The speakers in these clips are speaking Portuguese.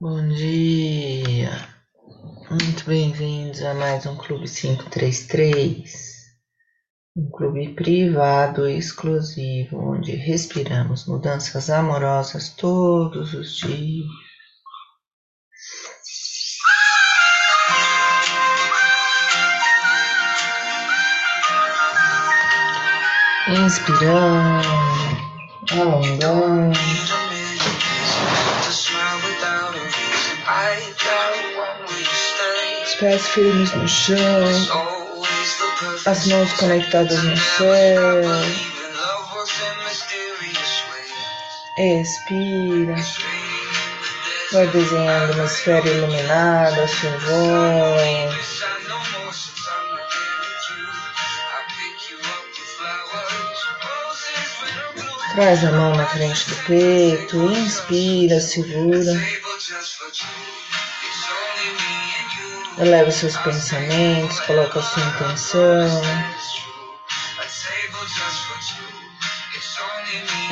Bom dia, muito bem-vindos a mais um Clube 533, um clube privado e exclusivo onde respiramos mudanças amorosas todos os dias. Inspirando, alongando. Pés firmes no chão, as mãos conectadas no céu. Expira. Vai desenhando uma esfera iluminada à sua voz. Traz a mão na frente do peito, inspira, segura. Eleva seus pensamentos, coloca sua intenção.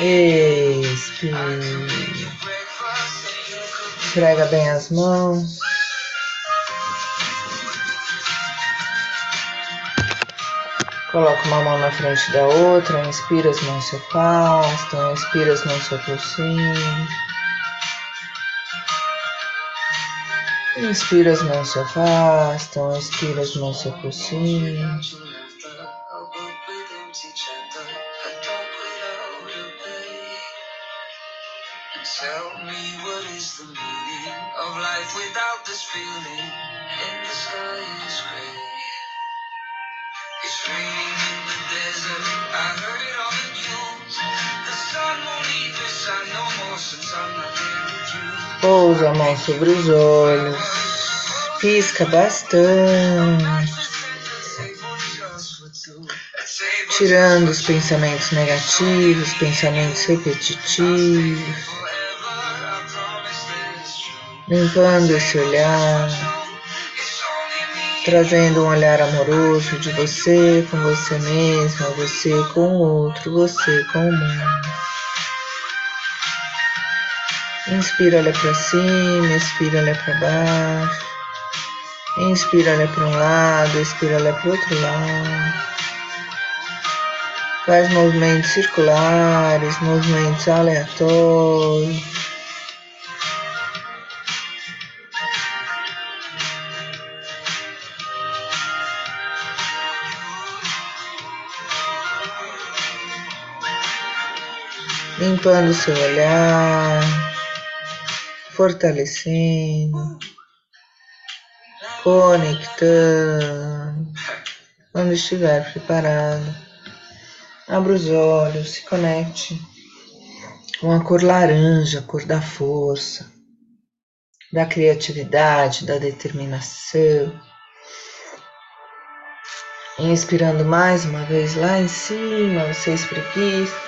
Expira. Esfrega bem as mãos. Coloca uma mão na frente da outra, inspira, as mãos se afastam, expira, as mãos se aproximam. Inspira, as mãos se afastam, expira, as mãos se aproximam. Tell me what is the meaning of life without this feeling? Pousa a mão sobre os olhos. Pisca bastante. Tirando os pensamentos negativos, pensamentos repetitivos. Limpando esse olhar trazendo um olhar amoroso de você com você mesma, você com o outro, você com o mundo. Inspira, olha para cima, expira, olha para baixo. Inspira, olha para um lado, expira, olha para o outro lado. Faz movimentos circulares, movimentos aleatórios. limpando seu olhar, fortalecendo, conectando. Quando estiver preparado, abra os olhos, se conecte com a cor laranja, a cor da força, da criatividade, da determinação. Inspirando mais uma vez lá em cima, você espreguiça.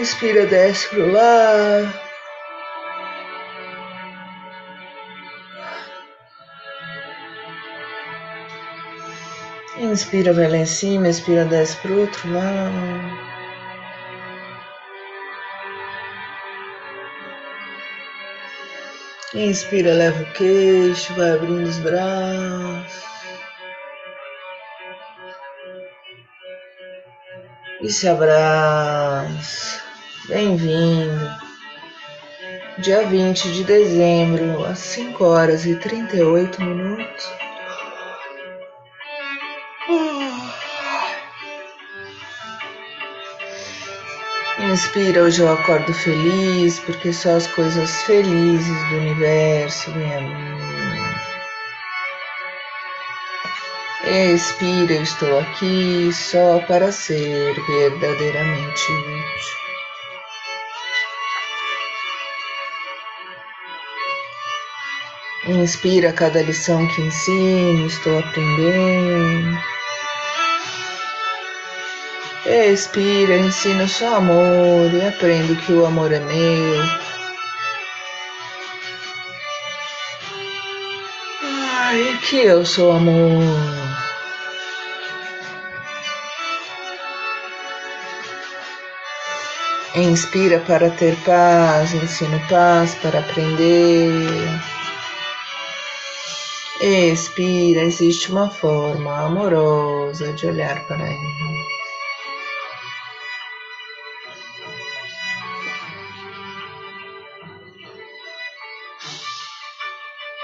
Inspira, desce pro lado. Inspira, vai lá em cima, expira, desce pro outro lado. Inspira, leva o queixo, vai abrindo os braços. e se abraça. Bem-vindo. Dia 20 de dezembro, às 5 horas e 38 minutos. Inspira, hoje eu acordo feliz, porque só as coisas felizes do universo vêm a mim. Expira, eu estou aqui só para ser verdadeiramente útil. Inspira cada lição que ensino, estou aprendendo. Expira, ensino só amor e aprendo que o amor é meu. Ai, que eu sou amor. Inspira para ter paz, ensino paz para aprender. Expira, existe uma forma amorosa de olhar para ele.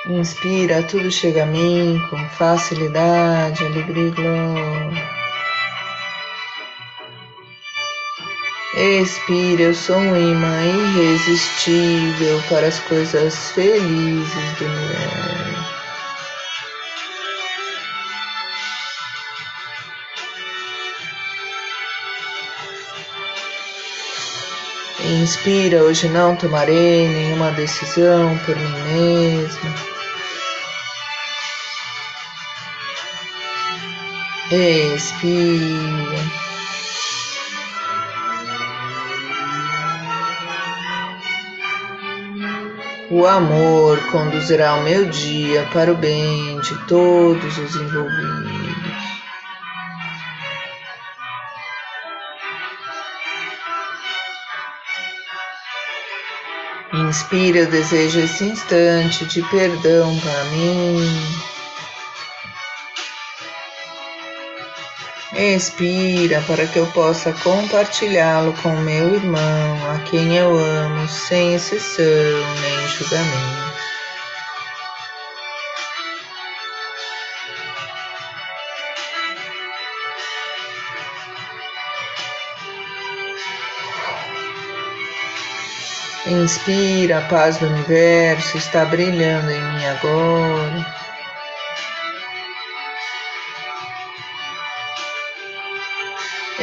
Inspira, tudo chega a mim com facilidade, alegria e glória. Expira, eu sou um imã irresistível para as coisas felizes do universo. Inspira, hoje não tomarei nenhuma decisão por mim mesma. Expira. O amor conduzirá o meu dia para o bem de todos os envolvidos. Inspira, eu desejo esse instante de perdão para mim. Expira para que eu possa compartilhá-lo com meu irmão, a quem eu amo, sem exceção nem julgamento. Inspira, a paz do universo está brilhando em mim agora.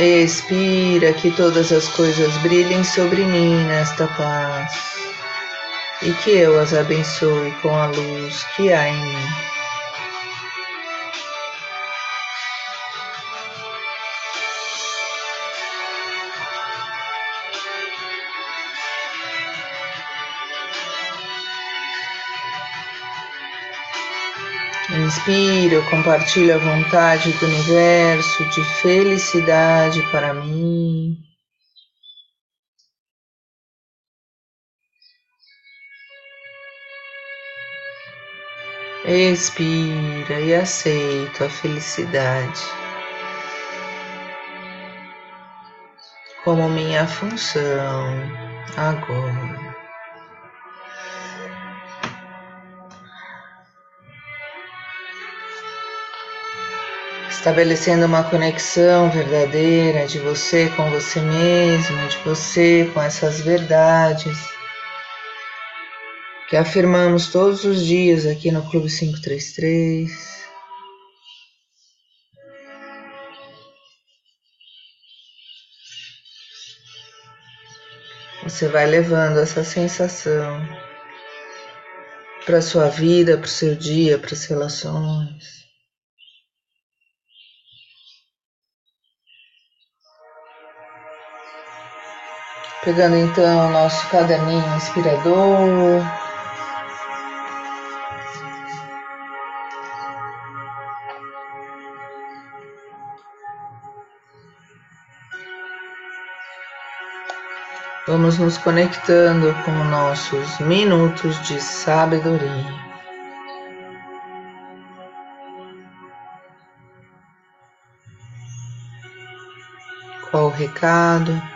Expira que todas as coisas brilhem sobre mim nesta paz e que eu as abençoe com a luz que há em mim. Inspiro, compartilho a vontade do universo de felicidade para mim. Expira e aceito a felicidade como minha função agora. Estabelecendo uma conexão verdadeira de você com você mesmo, de você com essas verdades que afirmamos todos os dias aqui no Clube 533. Você vai levando essa sensação para sua vida, para o seu dia, para as relações. Pegando então o nosso caderninho inspirador. Vamos nos conectando com nossos minutos de sabedoria. Qual o recado?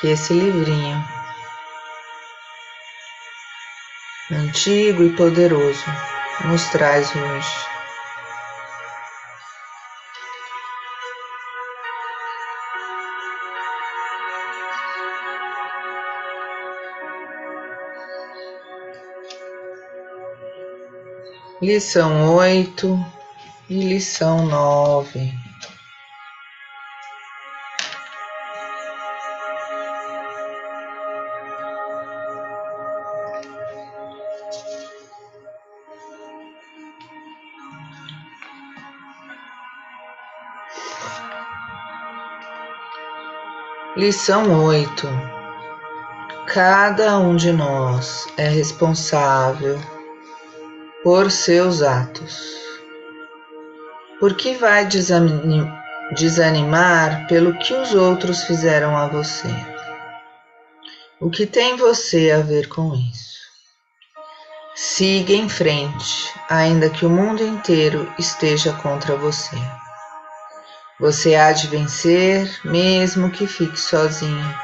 Que esse livrinho, antigo e poderoso, nos traz hoje. Lição oito e lição nove. Lição 8. Cada um de nós é responsável por seus atos. Por que vai desanimar pelo que os outros fizeram a você? O que tem você a ver com isso? Siga em frente, ainda que o mundo inteiro esteja contra você. Você há de vencer, mesmo que fique sozinho.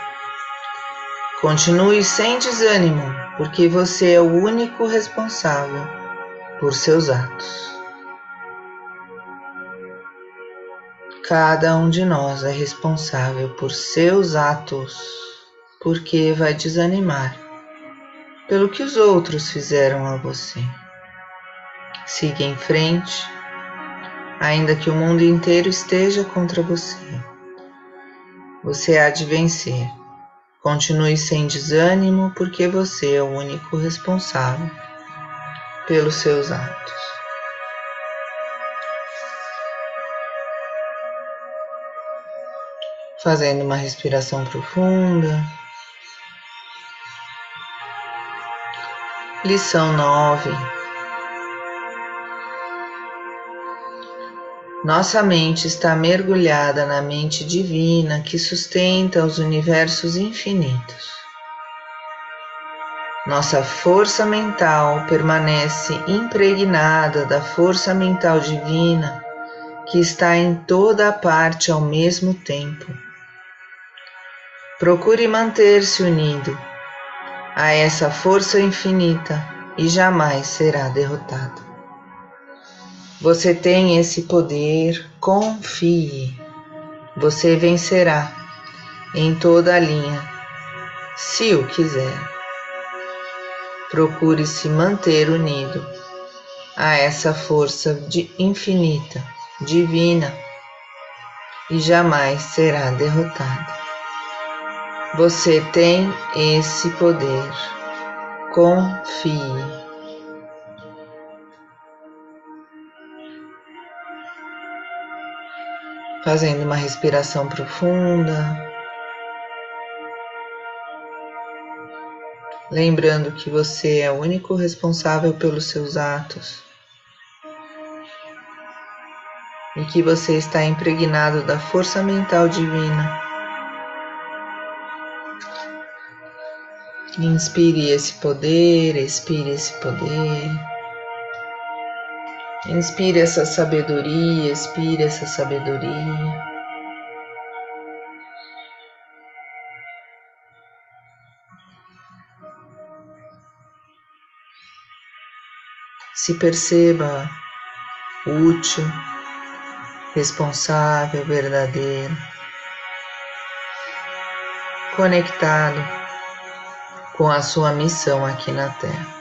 Continue sem desânimo, porque você é o único responsável por seus atos. Cada um de nós é responsável por seus atos, porque vai desanimar pelo que os outros fizeram a você. Siga em frente, ainda que o mundo inteiro esteja contra você. Você há de vencer. Continue sem desânimo, porque você é o único responsável pelos seus atos. Fazendo uma respiração profunda. Lição 9. Nossa mente está mergulhada na mente divina que sustenta os universos infinitos. Nossa força mental permanece impregnada da força mental divina que está em toda a parte ao mesmo tempo. Procure manter-se unido a essa força infinita e jamais será derrotado. Você tem esse poder, confie. Você vencerá em toda a linha, se o quiser. Procure se manter unido a essa força de infinita, divina, e jamais será derrotado. Você tem esse poder. Confie. Fazendo uma respiração profunda. Lembrando que você é o único responsável pelos seus atos. E que você está impregnado da força mental divina Inspire esse poder, expire esse poder. Inspire essa sabedoria, expire essa sabedoria. Se perceba útil, responsável, verdadeiro, conectado com a sua missão aqui na Terra.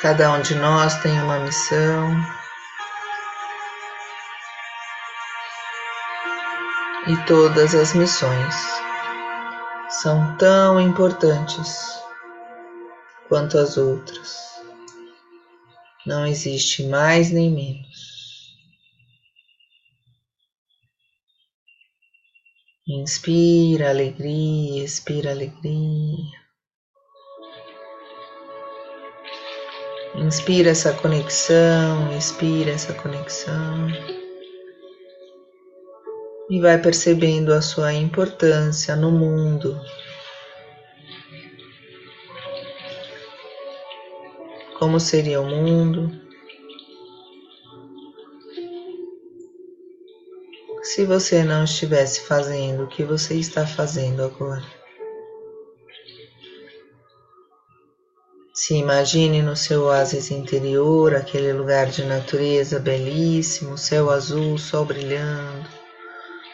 Cada um de nós tem uma missão. E todas as missões são tão importantes quanto as outras. Não existe mais nem menos. Inspira alegria, expira alegria. Inspira essa conexão, expira essa conexão. E vai percebendo a sua importância no mundo. Como seria o mundo se você não estivesse fazendo o que você está fazendo agora. Se imagine no seu oásis interior, aquele lugar de natureza belíssimo, céu azul, sol brilhando,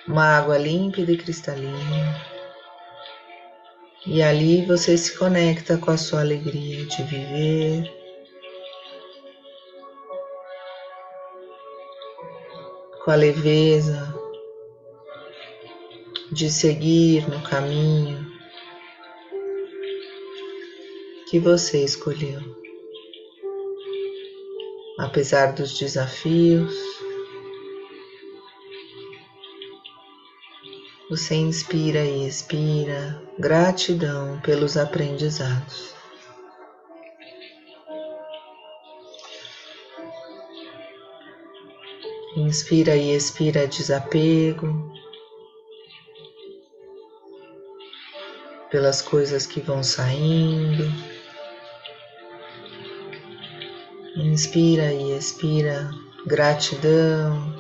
uma água límpida e cristalina. E ali você se conecta com a sua alegria de viver. Com a leveza de seguir no caminho que você escolheu. Apesar dos desafios, você inspira e expira gratidão pelos aprendizados. Inspira e expira desapego, pelas coisas que vão saindo. Inspira e expira gratidão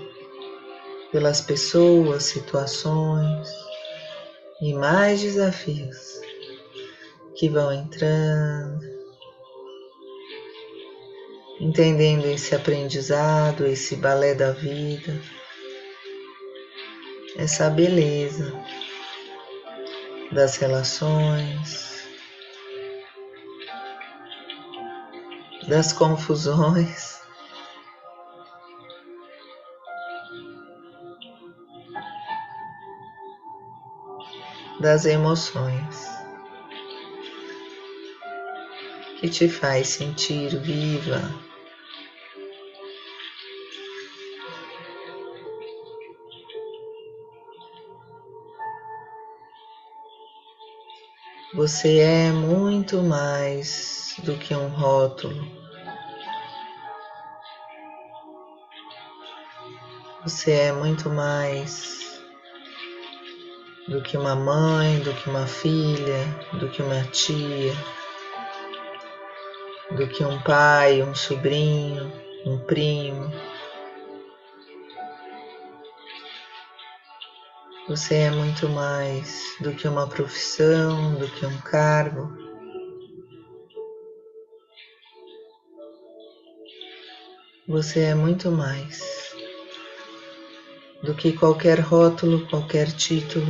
pelas pessoas, situações e mais desafios que vão entrando, entendendo esse aprendizado, esse balé da vida, essa beleza das relações, das confusões. Das emoções que te faz sentir viva. Você é muito mais do que um rótulo. Você é muito mais do que uma mãe, do que uma filha, do que uma tia, do que um pai, um sobrinho, um primo. Você é muito mais do que uma profissão, do que um cargo. Você é muito mais do que qualquer rótulo, qualquer título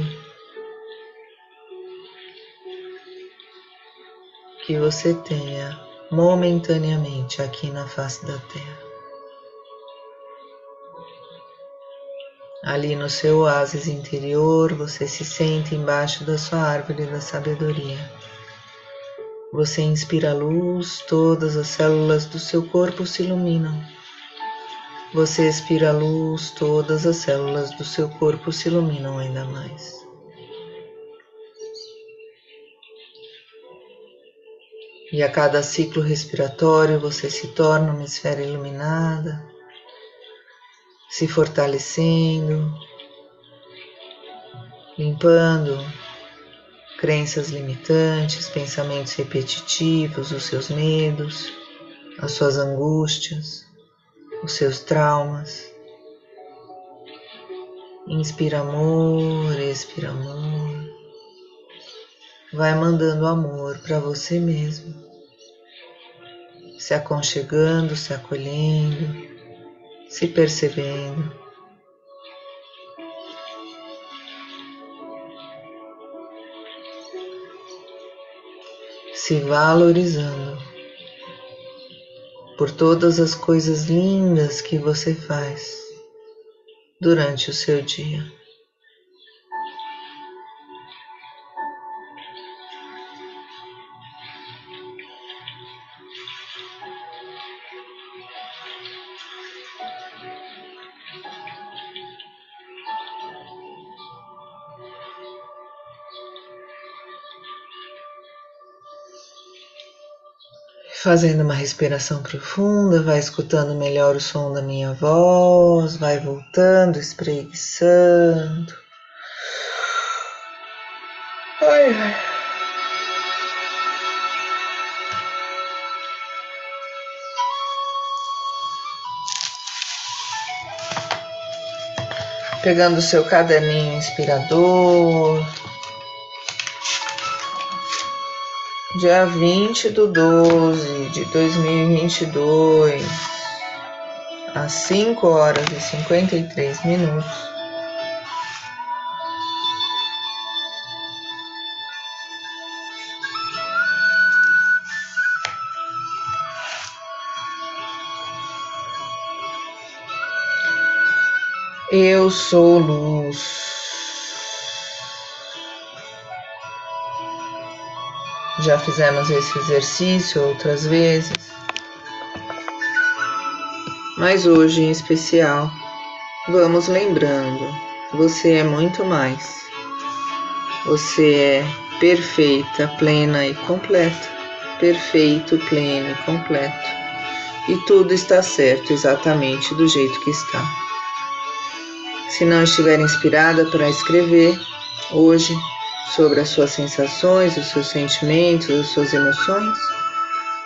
que você tenha momentaneamente aqui na face da Terra. Ali no seu oásis interior, você se sente embaixo da sua árvore da sabedoria. Você inspira luz, todas as células do seu corpo se iluminam. Você expira luz, todas as células do seu corpo se iluminam ainda mais. E a cada ciclo respiratório você se torna uma esfera iluminada se fortalecendo, limpando crenças limitantes, pensamentos repetitivos, os seus medos, as suas angústias, os seus traumas. Inspira amor, expira amor. Vai mandando amor para você mesmo, se aconchegando, se acolhendo se percebendo. Se valorizando por todas as coisas lindas que você faz durante o seu dia. Fazendo uma respiração profunda, vai escutando melhor o som da minha voz, vai voltando, espreguiçando. Ai, ai. Pegando o seu caderninho inspirador, dia 20 do 12 de 2022, às 5 horas e 53 minutos. Eu sou luz. Já fizemos esse exercício outras vezes, mas hoje em especial, vamos lembrando: você é muito mais. Você é perfeita, plena e completa. Perfeito, pleno e completo. E tudo está certo exatamente do jeito que está. Se não estiver inspirada para escrever, hoje sobre as suas sensações, os seus sentimentos, as suas emoções,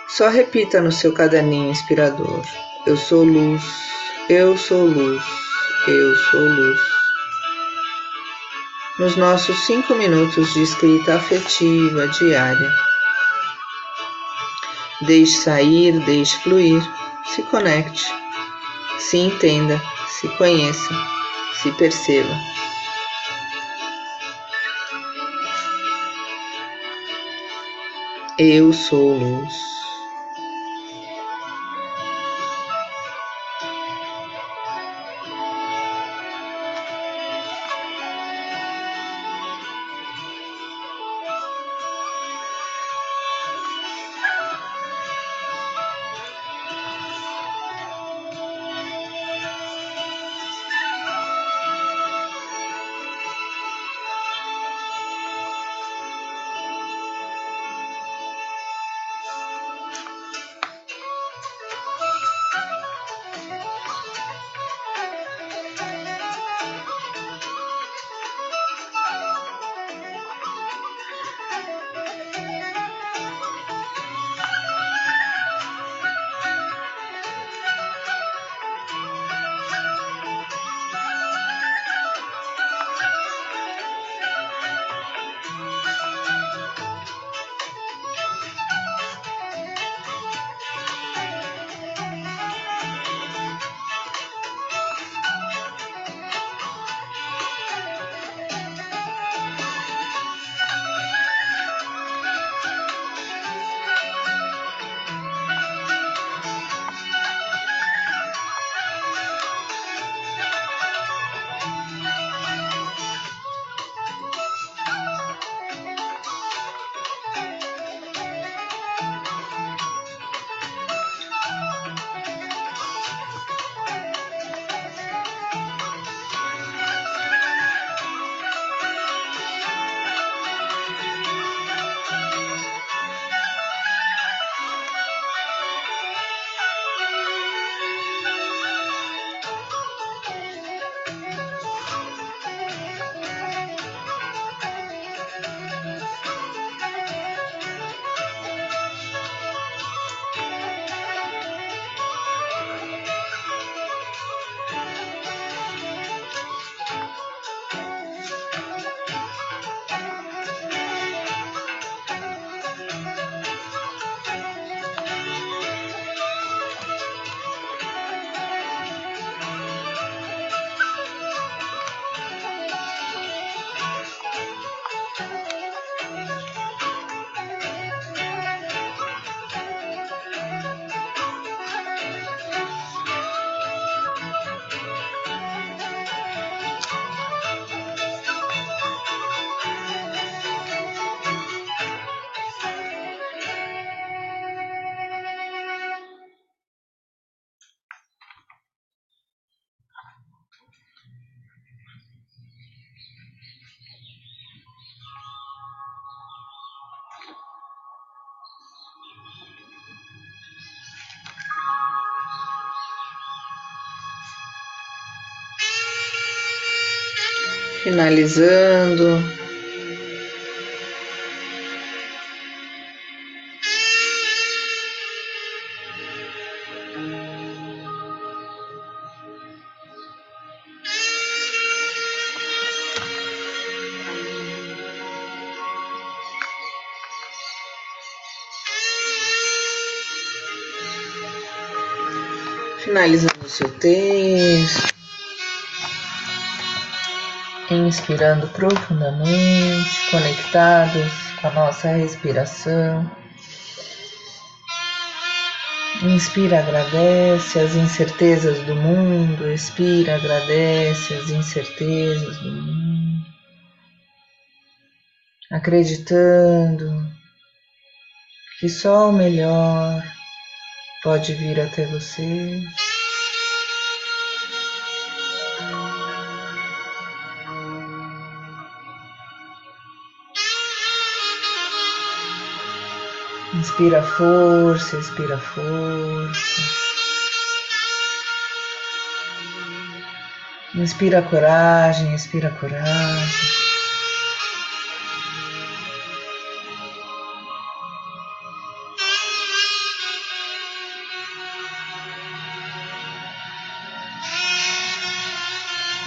só repita no seu caderninho inspirador: Eu sou luz, eu sou luz, eu sou luz. Nos nossos cinco minutos de escrita afetiva diária. Deixe sair, deixe fluir, se conecte, se entenda, se conheça, se perceba. Eu sou luz. Finalizando. Finalizando o seu texto inspirando profundamente, conectados com a nossa respiração. Inspira, agradece as incertezas do mundo, expira, agradece as incertezas do mundo, acreditando que só o melhor pode vir até você. Inspira força, expira força. Inspira coragem, expira coragem.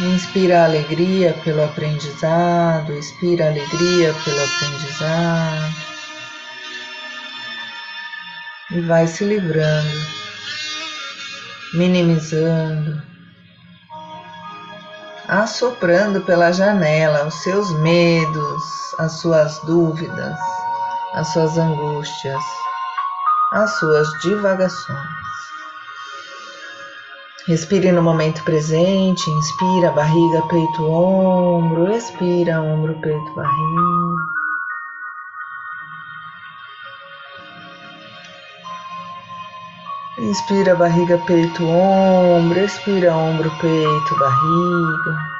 Inspira alegria pelo aprendizado, expira alegria pelo aprendizado. E vai se livrando, minimizando, assoprando pela janela os seus medos, as suas dúvidas, as suas angústias, as suas divagações. Respire no momento presente, inspira barriga, peito, ombro, expira ombro, peito, barriga. Inspira barriga, peito, ombro, expira ombro, peito, barriga.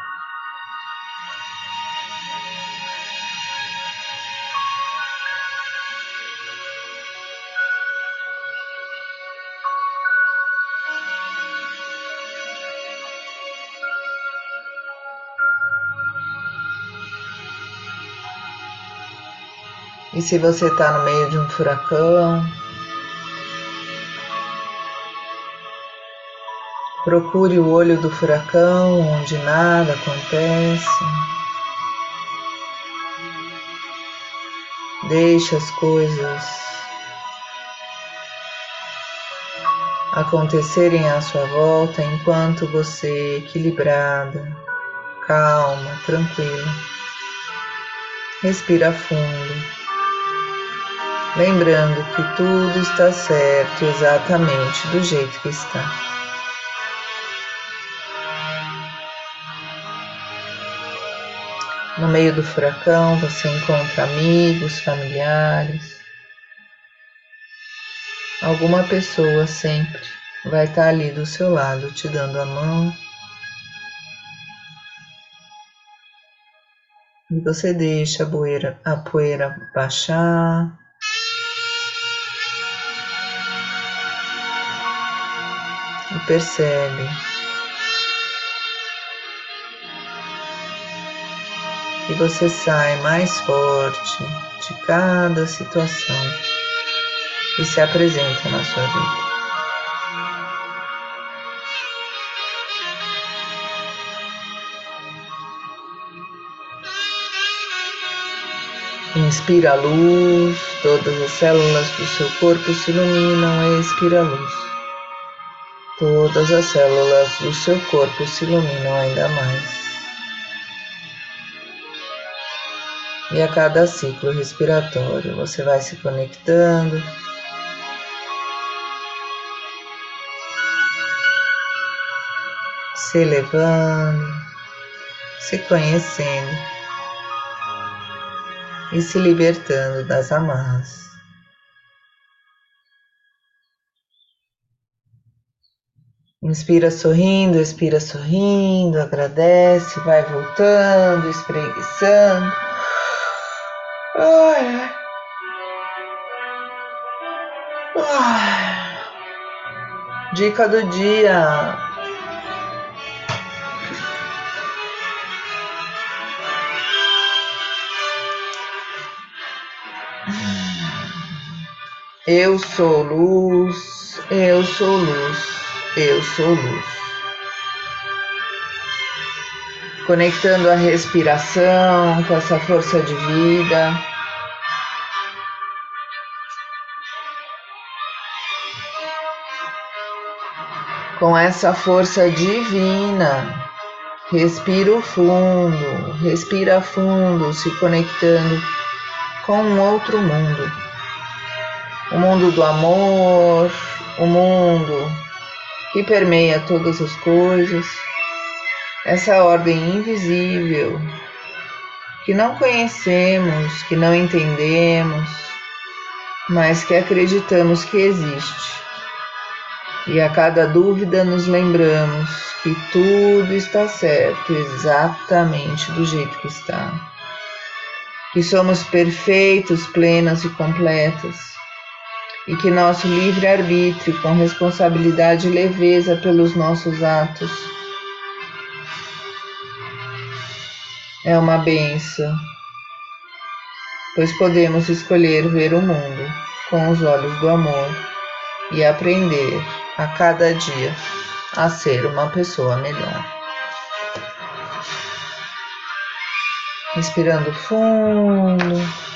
E se você está no meio de um furacão, procure o olho do furacão onde nada acontece. Deixe as coisas acontecerem à sua volta enquanto você, equilibrada, calma, tranquila, respira fundo lembrando que tudo está certo exatamente do jeito que está. No meio do furacão você encontra amigos, familiares. Alguma pessoa sempre vai estar ali do seu lado te dando a mão. E você deixa a poeira, a poeira baixar. e percebe que você sai mais forte de cada situação que se apresenta na sua vida. Inspira a luz, todas as células do seu corpo se iluminam, expira a luz. Todas as células do seu corpo se iluminam ainda mais. E a cada ciclo respiratório você vai se conectando. Se elevando, se conhecendo e se libertando das amarras. Inspira sorrindo, expira sorrindo, agradece, vai voltando, espreguiçando. Ai, ai. Dica do dia. Eu sou luz, eu sou luz. Eu sou luz. Conectando a respiração com essa força de vida. Com essa força divina. Respira fundo, respira fundo, se conectando com um outro mundo. O mundo do amor, o mundo que permeia todas as coisas, essa ordem invisível que não conhecemos, que não entendemos, mas que acreditamos que existe. E a cada dúvida nos lembramos que tudo está certo exatamente do jeito que está. Que somos perfeitos, plenas e completas e que nosso livre-arbítrio, com responsabilidade e leveza pelos nossos atos, é uma benção, pois podemos escolher ver o mundo com os olhos do amor e aprender a cada dia a ser uma pessoa melhor. Respirando fundo.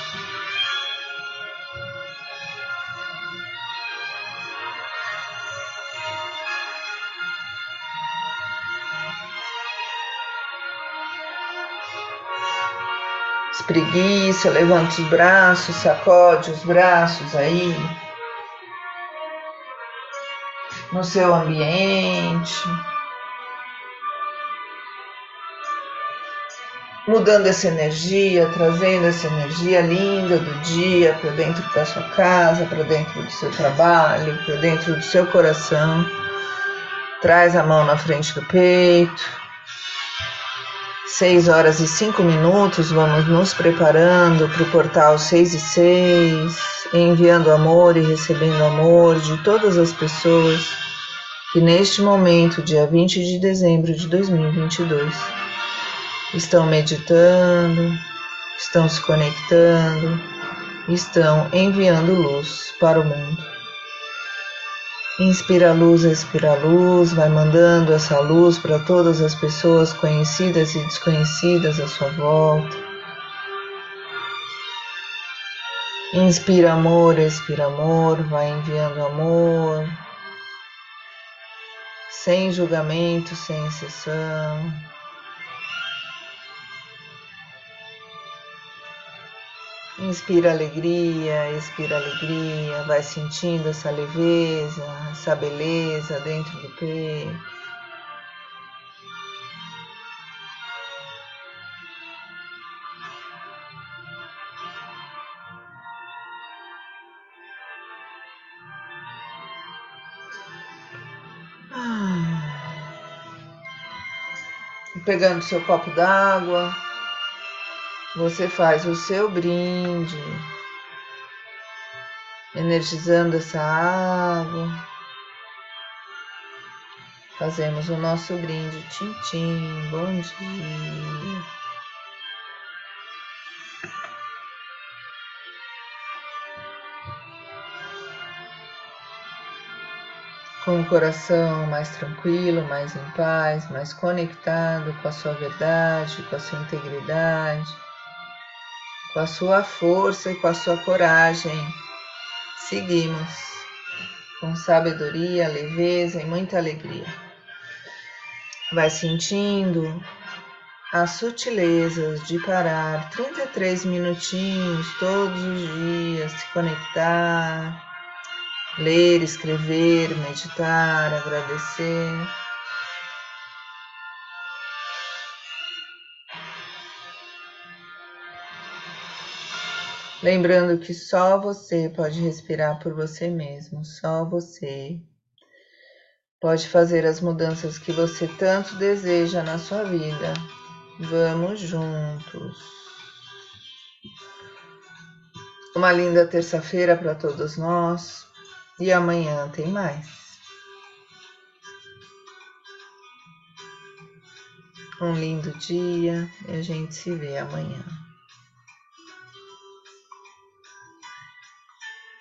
Espreguiça, levanta os braços, sacode os braços aí. No seu ambiente. mudando essa energia, trazendo essa energia linda do dia para dentro da sua casa, para dentro do seu trabalho, para dentro do seu coração. Traz a mão na frente do peito. Seis horas e cinco minutos, vamos nos preparando para o portal 6 e 6, enviando amor e recebendo amor de todas as pessoas que neste momento, dia 20 de dezembro de 2022, estão meditando, estão se conectando, estão enviando luz para o mundo. Inspira luz, expira luz, vai mandando essa luz para todas as pessoas conhecidas e desconhecidas à sua volta. Inspira amor, expira amor, vai enviando amor, sem julgamento, sem exceção. Inspira alegria, expira alegria, vai sentindo essa leveza, essa beleza dentro do peito. Ah. Pegando seu copo d'água. Você faz o seu brinde, energizando essa água. Fazemos o nosso brinde, tintim, bom dia. com o coração mais tranquilo, mais em paz, mais conectado com a sua verdade, com a sua integridade com a sua força e com a sua coragem, seguimos com sabedoria, leveza e muita alegria. Vai sentindo as sutilezas de parar 33 minutinhos todos os dias, se conectar, ler, escrever, meditar, agradecer. Lembrando que só você pode respirar por você mesmo, só você pode fazer as mudanças que você tanto deseja na sua vida. Vamos juntos. Uma linda terça-feira para todos nós e amanhã tem mais. Um lindo dia e a gente se vê amanhã.